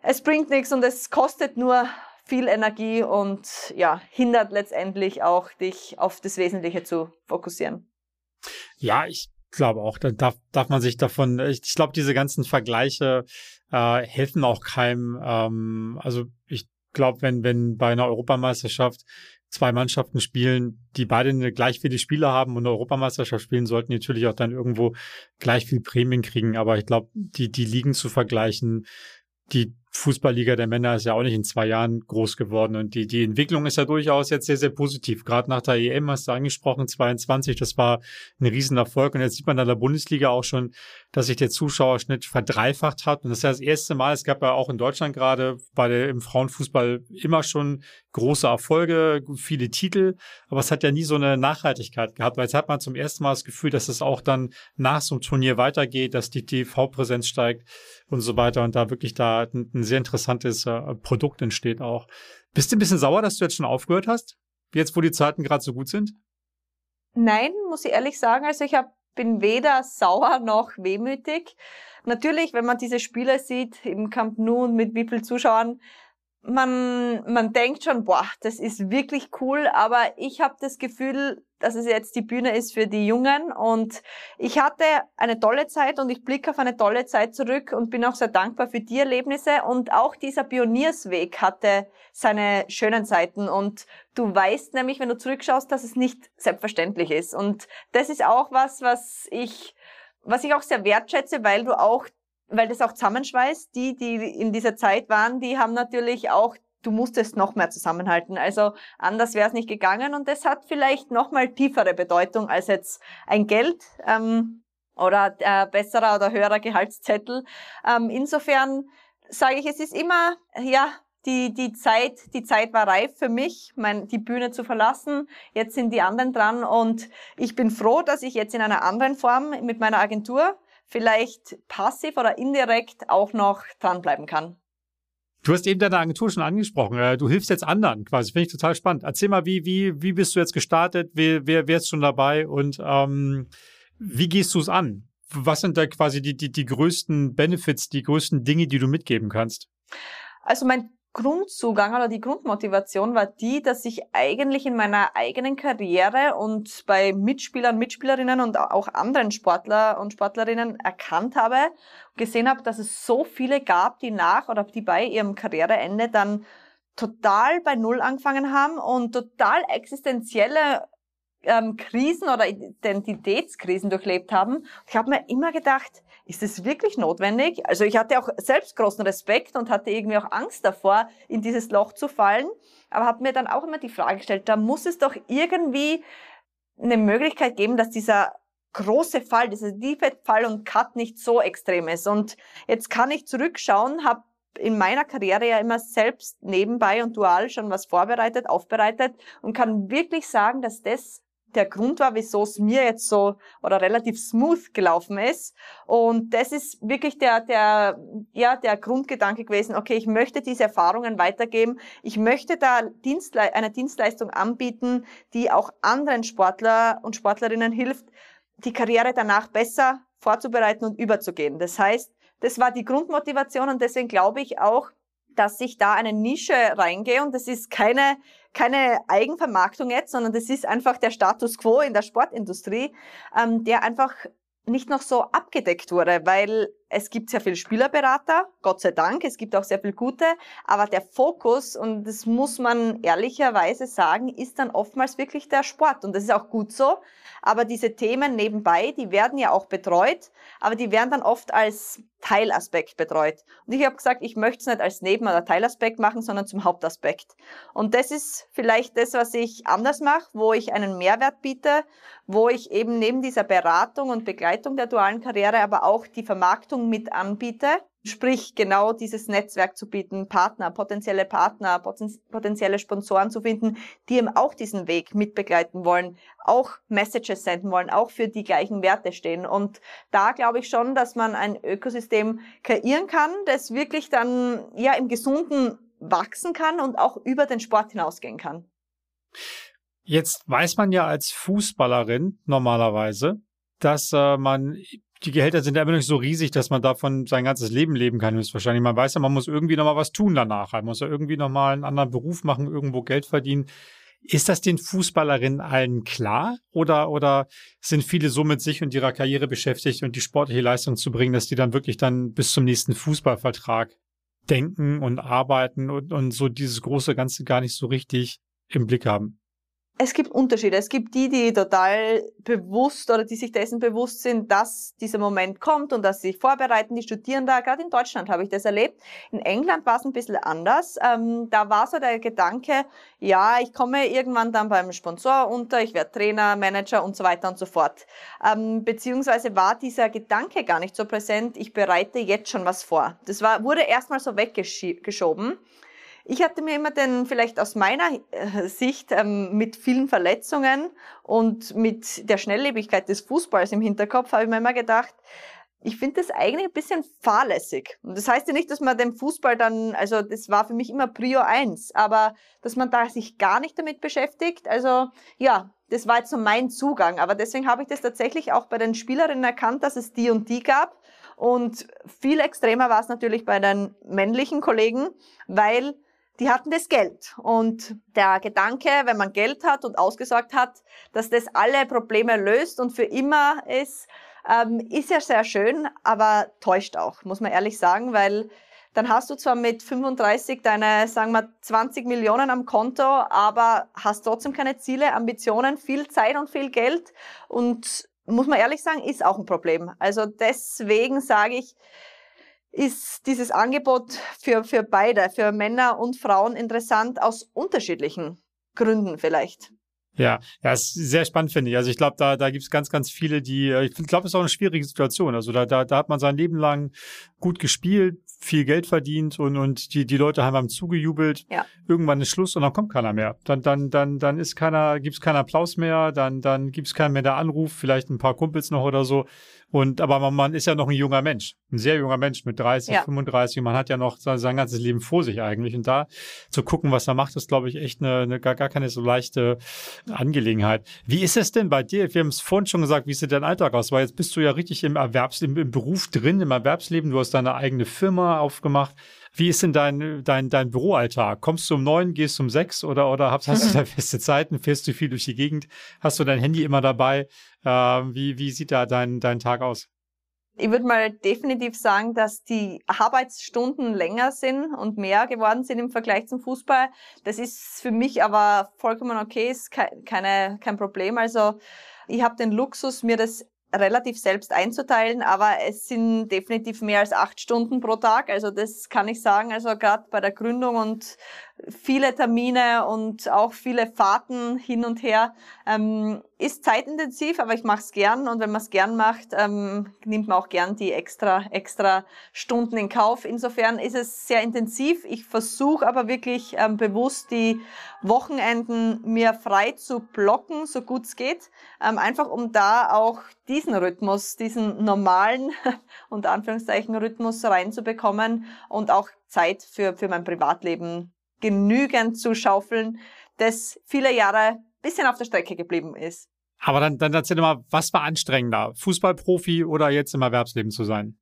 es bringt nichts und es kostet nur viel Energie und ja, hindert letztendlich auch dich auf das Wesentliche zu fokussieren. Ja, ich glaube auch, da darf, darf man sich davon, ich, ich glaube, diese ganzen Vergleiche äh, helfen auch keinem. Ähm, also ich glaube, wenn, wenn bei einer Europameisterschaft zwei Mannschaften spielen, die beide eine gleich viele Spieler haben und eine Europameisterschaft spielen, sollten die natürlich auch dann irgendwo gleich viel Prämien kriegen. Aber ich glaube, die, die Ligen zu vergleichen, die Fußballliga der Männer ist ja auch nicht in zwei Jahren groß geworden und die, die Entwicklung ist ja durchaus jetzt sehr, sehr positiv. Gerade nach der EM hast du angesprochen, 22, das war ein Riesenerfolg und jetzt sieht man in der Bundesliga auch schon, dass sich der Zuschauerschnitt verdreifacht hat und das ist ja das erste Mal, es gab ja auch in Deutschland gerade bei der, im Frauenfußball immer schon große Erfolge, viele Titel, aber es hat ja nie so eine Nachhaltigkeit gehabt, weil jetzt hat man zum ersten Mal das Gefühl, dass es auch dann nach so einem Turnier weitergeht, dass die TV-Präsenz steigt und so weiter und da wirklich da ein, ein sehr interessantes äh, Produkt entsteht auch. Bist du ein bisschen sauer, dass du jetzt schon aufgehört hast? Jetzt, wo die Zeiten gerade so gut sind? Nein, muss ich ehrlich sagen. Also ich hab, bin weder sauer noch wehmütig. Natürlich, wenn man diese Spiele sieht im Camp Nou mit wie vielen Zuschauern, man, man denkt schon, boah, das ist wirklich cool, aber ich habe das Gefühl, dass es jetzt die Bühne ist für die Jungen. Und ich hatte eine tolle Zeit und ich blicke auf eine tolle Zeit zurück und bin auch sehr dankbar für die Erlebnisse. Und auch dieser Pioniersweg hatte seine schönen Seiten. Und du weißt nämlich, wenn du zurückschaust, dass es nicht selbstverständlich ist. Und das ist auch was, was ich was ich auch sehr wertschätze, weil du auch weil das auch zusammenschweißt. Die, die in dieser Zeit waren, die haben natürlich auch, du musstest noch mehr zusammenhalten. Also anders wäre es nicht gegangen und das hat vielleicht noch mal tiefere Bedeutung als jetzt ein Geld. Ähm, oder äh, besserer oder höherer Gehaltszettel. Ähm, insofern sage ich, es ist immer, ja, die, die Zeit, die Zeit war reif für mich, mein, die Bühne zu verlassen. Jetzt sind die anderen dran und ich bin froh, dass ich jetzt in einer anderen Form mit meiner Agentur vielleicht passiv oder indirekt auch noch dranbleiben kann. Du hast eben deine Agentur schon angesprochen. Äh, du hilfst jetzt anderen quasi. Finde ich total spannend. Erzähl mal, wie, wie, wie bist du jetzt gestartet? Wer, wer, wer ist schon dabei? Und ähm, wie gehst du es an? Was sind da quasi die, die, die größten Benefits, die größten Dinge, die du mitgeben kannst? Also mein Grundzugang oder die Grundmotivation war die, dass ich eigentlich in meiner eigenen Karriere und bei Mitspielern, Mitspielerinnen und auch anderen Sportler und Sportlerinnen erkannt habe, gesehen habe, dass es so viele gab, die nach oder die bei ihrem Karriereende dann total bei Null angefangen haben und total existenzielle ähm, Krisen oder Identitätskrisen durchlebt haben. Ich habe mir immer gedacht, ist es wirklich notwendig? Also ich hatte auch selbst großen Respekt und hatte irgendwie auch Angst davor, in dieses Loch zu fallen, aber habe mir dann auch immer die Frage gestellt, da muss es doch irgendwie eine Möglichkeit geben, dass dieser große Fall, dieser tiefe Fall und Cut nicht so extrem ist. Und jetzt kann ich zurückschauen, habe in meiner Karriere ja immer selbst nebenbei und dual schon was vorbereitet, aufbereitet und kann wirklich sagen, dass das der Grund war, wieso es mir jetzt so oder relativ smooth gelaufen ist. Und das ist wirklich der, der, ja, der Grundgedanke gewesen, okay, ich möchte diese Erfahrungen weitergeben. Ich möchte da Dienstle eine Dienstleistung anbieten, die auch anderen Sportler und Sportlerinnen hilft, die Karriere danach besser vorzubereiten und überzugehen. Das heißt, das war die Grundmotivation und deswegen glaube ich auch, dass ich da eine Nische reingehe und das ist keine, keine Eigenvermarktung jetzt, sondern das ist einfach der Status quo in der Sportindustrie, ähm, der einfach nicht noch so abgedeckt wurde, weil es gibt sehr viele Spielerberater, Gott sei Dank, es gibt auch sehr viel gute, aber der Fokus, und das muss man ehrlicherweise sagen, ist dann oftmals wirklich der Sport. Und das ist auch gut so. Aber diese Themen nebenbei, die werden ja auch betreut, aber die werden dann oft als Teilaspekt betreut. Und ich habe gesagt, ich möchte es nicht als Neben- oder Teilaspekt machen, sondern zum Hauptaspekt. Und das ist vielleicht das, was ich anders mache, wo ich einen Mehrwert biete, wo ich eben neben dieser Beratung und Begleitung der dualen Karriere aber auch die Vermarktung mit anbiete Sprich, genau dieses Netzwerk zu bieten, Partner, potenzielle Partner, potenzielle Sponsoren zu finden, die eben auch diesen Weg mitbegleiten wollen, auch Messages senden wollen, auch für die gleichen Werte stehen. Und da glaube ich schon, dass man ein Ökosystem kreieren kann, das wirklich dann ja im Gesunden wachsen kann und auch über den Sport hinausgehen kann. Jetzt weiß man ja als Fußballerin normalerweise, dass äh, man die Gehälter sind ja immer nicht so riesig, dass man davon sein ganzes Leben leben kann, höchstwahrscheinlich. Man weiß ja, man muss irgendwie nochmal was tun danach. Man muss ja irgendwie nochmal einen anderen Beruf machen, irgendwo Geld verdienen. Ist das den Fußballerinnen allen klar? Oder, oder sind viele so mit sich und ihrer Karriere beschäftigt und die sportliche Leistung zu bringen, dass die dann wirklich dann bis zum nächsten Fußballvertrag denken und arbeiten und, und so dieses große Ganze gar nicht so richtig im Blick haben? Es gibt Unterschiede. Es gibt die, die total bewusst oder die sich dessen bewusst sind, dass dieser Moment kommt und dass sie sich vorbereiten. Die studieren da. Gerade in Deutschland habe ich das erlebt. In England war es ein bisschen anders. Ähm, da war so der Gedanke, ja, ich komme irgendwann dann beim Sponsor unter, ich werde Trainer, Manager und so weiter und so fort. Ähm, beziehungsweise war dieser Gedanke gar nicht so präsent, ich bereite jetzt schon was vor. Das war, wurde erstmal so weggeschoben. Ich hatte mir immer den, vielleicht aus meiner äh, Sicht, ähm, mit vielen Verletzungen und mit der Schnelllebigkeit des Fußballs im Hinterkopf, habe ich mir immer gedacht, ich finde das eigentlich ein bisschen fahrlässig. Und das heißt ja nicht, dass man den Fußball dann, also das war für mich immer Prio eins, aber dass man da sich gar nicht damit beschäftigt. Also ja, das war jetzt so mein Zugang. Aber deswegen habe ich das tatsächlich auch bei den Spielerinnen erkannt, dass es die und die gab. Und viel extremer war es natürlich bei den männlichen Kollegen, weil die hatten das Geld. Und der Gedanke, wenn man Geld hat und ausgesorgt hat, dass das alle Probleme löst und für immer ist, ähm, ist ja sehr schön, aber täuscht auch, muss man ehrlich sagen, weil dann hast du zwar mit 35 deine, sagen wir, 20 Millionen am Konto, aber hast trotzdem keine Ziele, Ambitionen, viel Zeit und viel Geld und muss man ehrlich sagen, ist auch ein Problem. Also deswegen sage ich, ist dieses Angebot für, für beide, für Männer und Frauen interessant aus unterschiedlichen Gründen vielleicht. Ja, ja, ist sehr spannend, finde ich. Also ich glaube, da, da gibt es ganz, ganz viele, die, äh, ich glaube, es ist auch eine schwierige Situation. Also da, da, da hat man sein Leben lang gut gespielt, viel Geld verdient und, und die, die Leute haben zugejubelt. Ja. Irgendwann ist Schluss und dann kommt keiner mehr. Dann, dann, dann, dann ist keiner, gibt es keinen Applaus mehr, dann, dann gibt es keinen mehr, der anruft, vielleicht ein paar Kumpels noch oder so. Und aber man, ist ja noch ein junger Mensch, ein sehr junger Mensch mit 30, ja. 35. Man hat ja noch sein, sein, ganzes Leben vor sich eigentlich. Und da zu gucken, was er macht, ist, glaube ich, echt eine, eine gar, gar keine so leichte Angelegenheit. Wie ist es denn bei dir? Wir haben es vorhin schon gesagt, wie sieht dein Alltag aus? Weil jetzt bist du ja richtig im Erwerbs, im, im Beruf drin, im Erwerbsleben. Du hast deine eigene Firma aufgemacht. Wie ist denn dein, dein, dein Büroalltag? Kommst du um neun, gehst du um sechs oder, oder hast, hast du da feste Zeiten? Fährst du viel durch die Gegend? Hast du dein Handy immer dabei? Äh, wie, wie sieht da dein, dein Tag aus? Ich würde mal definitiv sagen, dass die Arbeitsstunden länger sind und mehr geworden sind im Vergleich zum Fußball. Das ist für mich aber vollkommen okay, ist keine, kein Problem. Also ich habe den Luxus, mir das relativ selbst einzuteilen, aber es sind definitiv mehr als acht Stunden pro Tag. Also das kann ich sagen. Also gerade bei der Gründung und viele Termine und auch viele Fahrten hin und her. Ähm, ist zeitintensiv, aber ich mache es gern und wenn man es gern macht, ähm, nimmt man auch gern die extra, extra Stunden in Kauf. Insofern ist es sehr intensiv. Ich versuche aber wirklich ähm, bewusst die Wochenenden mir frei zu blocken, so gut es geht, ähm, einfach um da auch diesen Rhythmus, diesen normalen, unter Anführungszeichen, Rhythmus reinzubekommen und auch Zeit für, für mein Privatleben genügend zu schaufeln, das viele Jahre bisschen auf der Strecke geblieben ist. Aber dann, dann erzähl mal, was war anstrengender? Fußballprofi oder jetzt im Erwerbsleben zu sein?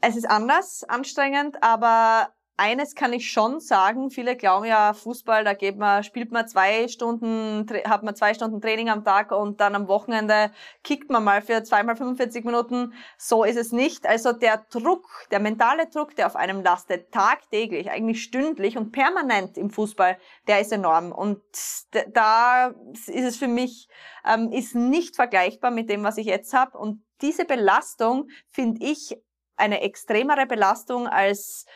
Es ist anders anstrengend, aber eines kann ich schon sagen, viele glauben ja, Fußball, da geht man, spielt man zwei Stunden, hat man zwei Stunden Training am Tag und dann am Wochenende kickt man mal für zweimal 45 Minuten. So ist es nicht. Also der Druck, der mentale Druck, der auf einem lastet, tagtäglich, eigentlich stündlich und permanent im Fußball, der ist enorm. Und da ist es für mich, ähm, ist nicht vergleichbar mit dem, was ich jetzt habe. Und diese Belastung finde ich eine extremere Belastung als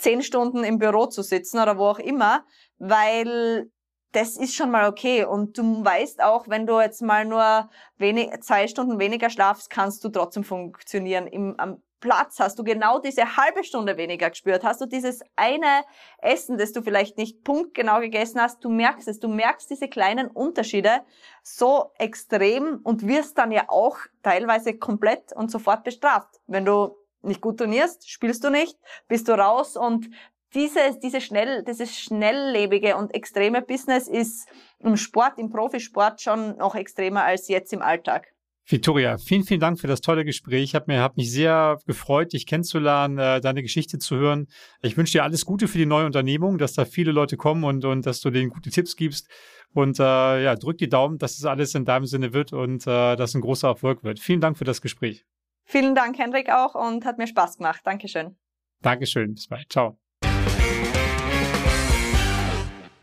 zehn Stunden im Büro zu sitzen oder wo auch immer, weil das ist schon mal okay. Und du weißt auch, wenn du jetzt mal nur wenig, zwei Stunden weniger schlafst, kannst du trotzdem funktionieren. Im, am Platz hast du genau diese halbe Stunde weniger gespürt. Hast du dieses eine Essen, das du vielleicht nicht punktgenau gegessen hast, du merkst es. Du merkst diese kleinen Unterschiede so extrem und wirst dann ja auch teilweise komplett und sofort bestraft. Wenn du nicht gut turnierst, spielst du nicht, bist du raus und dieses, diese schnell, dieses schnelllebige und extreme Business ist im Sport, im Profisport schon noch extremer als jetzt im Alltag. Victoria, vielen, vielen Dank für das tolle Gespräch. Ich habe hab mich sehr gefreut, dich kennenzulernen, äh, deine Geschichte zu hören. Ich wünsche dir alles Gute für die neue Unternehmung, dass da viele Leute kommen und, und dass du denen gute Tipps gibst. Und äh, ja, drück die Daumen, dass es alles in deinem Sinne wird und äh, dass ein großer Erfolg wird. Vielen Dank für das Gespräch. Vielen Dank, Henrik, auch und hat mir Spaß gemacht. Dankeschön. Dankeschön. Bis bald. Ciao.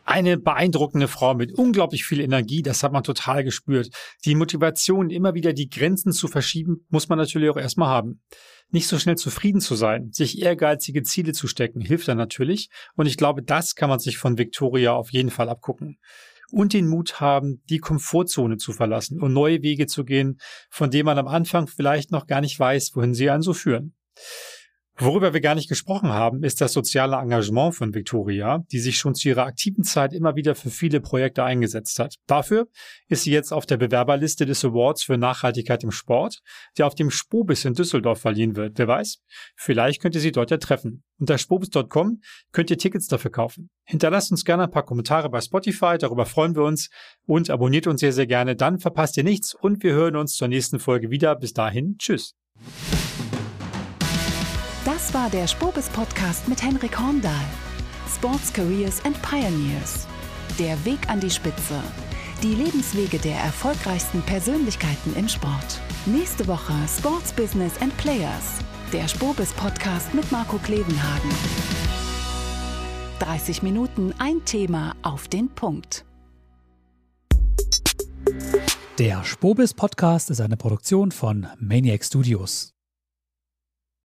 Eine beeindruckende Frau mit unglaublich viel Energie, das hat man total gespürt. Die Motivation, immer wieder die Grenzen zu verschieben, muss man natürlich auch erstmal haben. Nicht so schnell zufrieden zu sein, sich ehrgeizige Ziele zu stecken, hilft dann natürlich. Und ich glaube, das kann man sich von Victoria auf jeden Fall abgucken und den Mut haben, die Komfortzone zu verlassen und neue Wege zu gehen, von denen man am Anfang vielleicht noch gar nicht weiß, wohin sie einen so führen. Worüber wir gar nicht gesprochen haben, ist das soziale Engagement von Victoria, die sich schon zu ihrer aktiven Zeit immer wieder für viele Projekte eingesetzt hat. Dafür ist sie jetzt auf der Bewerberliste des Awards für Nachhaltigkeit im Sport, der auf dem Spobis in Düsseldorf verliehen wird. Wer weiß, vielleicht könnt ihr sie dort ja treffen. Unter spobis.com könnt ihr Tickets dafür kaufen. Hinterlasst uns gerne ein paar Kommentare bei Spotify, darüber freuen wir uns und abonniert uns sehr, sehr gerne, dann verpasst ihr nichts und wir hören uns zur nächsten Folge wieder. Bis dahin, tschüss. Das war der Spobis Podcast mit Henrik Horndahl. Sports Careers and Pioneers. Der Weg an die Spitze. Die Lebenswege der erfolgreichsten Persönlichkeiten im Sport. Nächste Woche Sports Business and Players. Der Spobis Podcast mit Marco Klevenhagen. 30 Minuten ein Thema auf den Punkt. Der Spobis Podcast ist eine Produktion von Maniac Studios.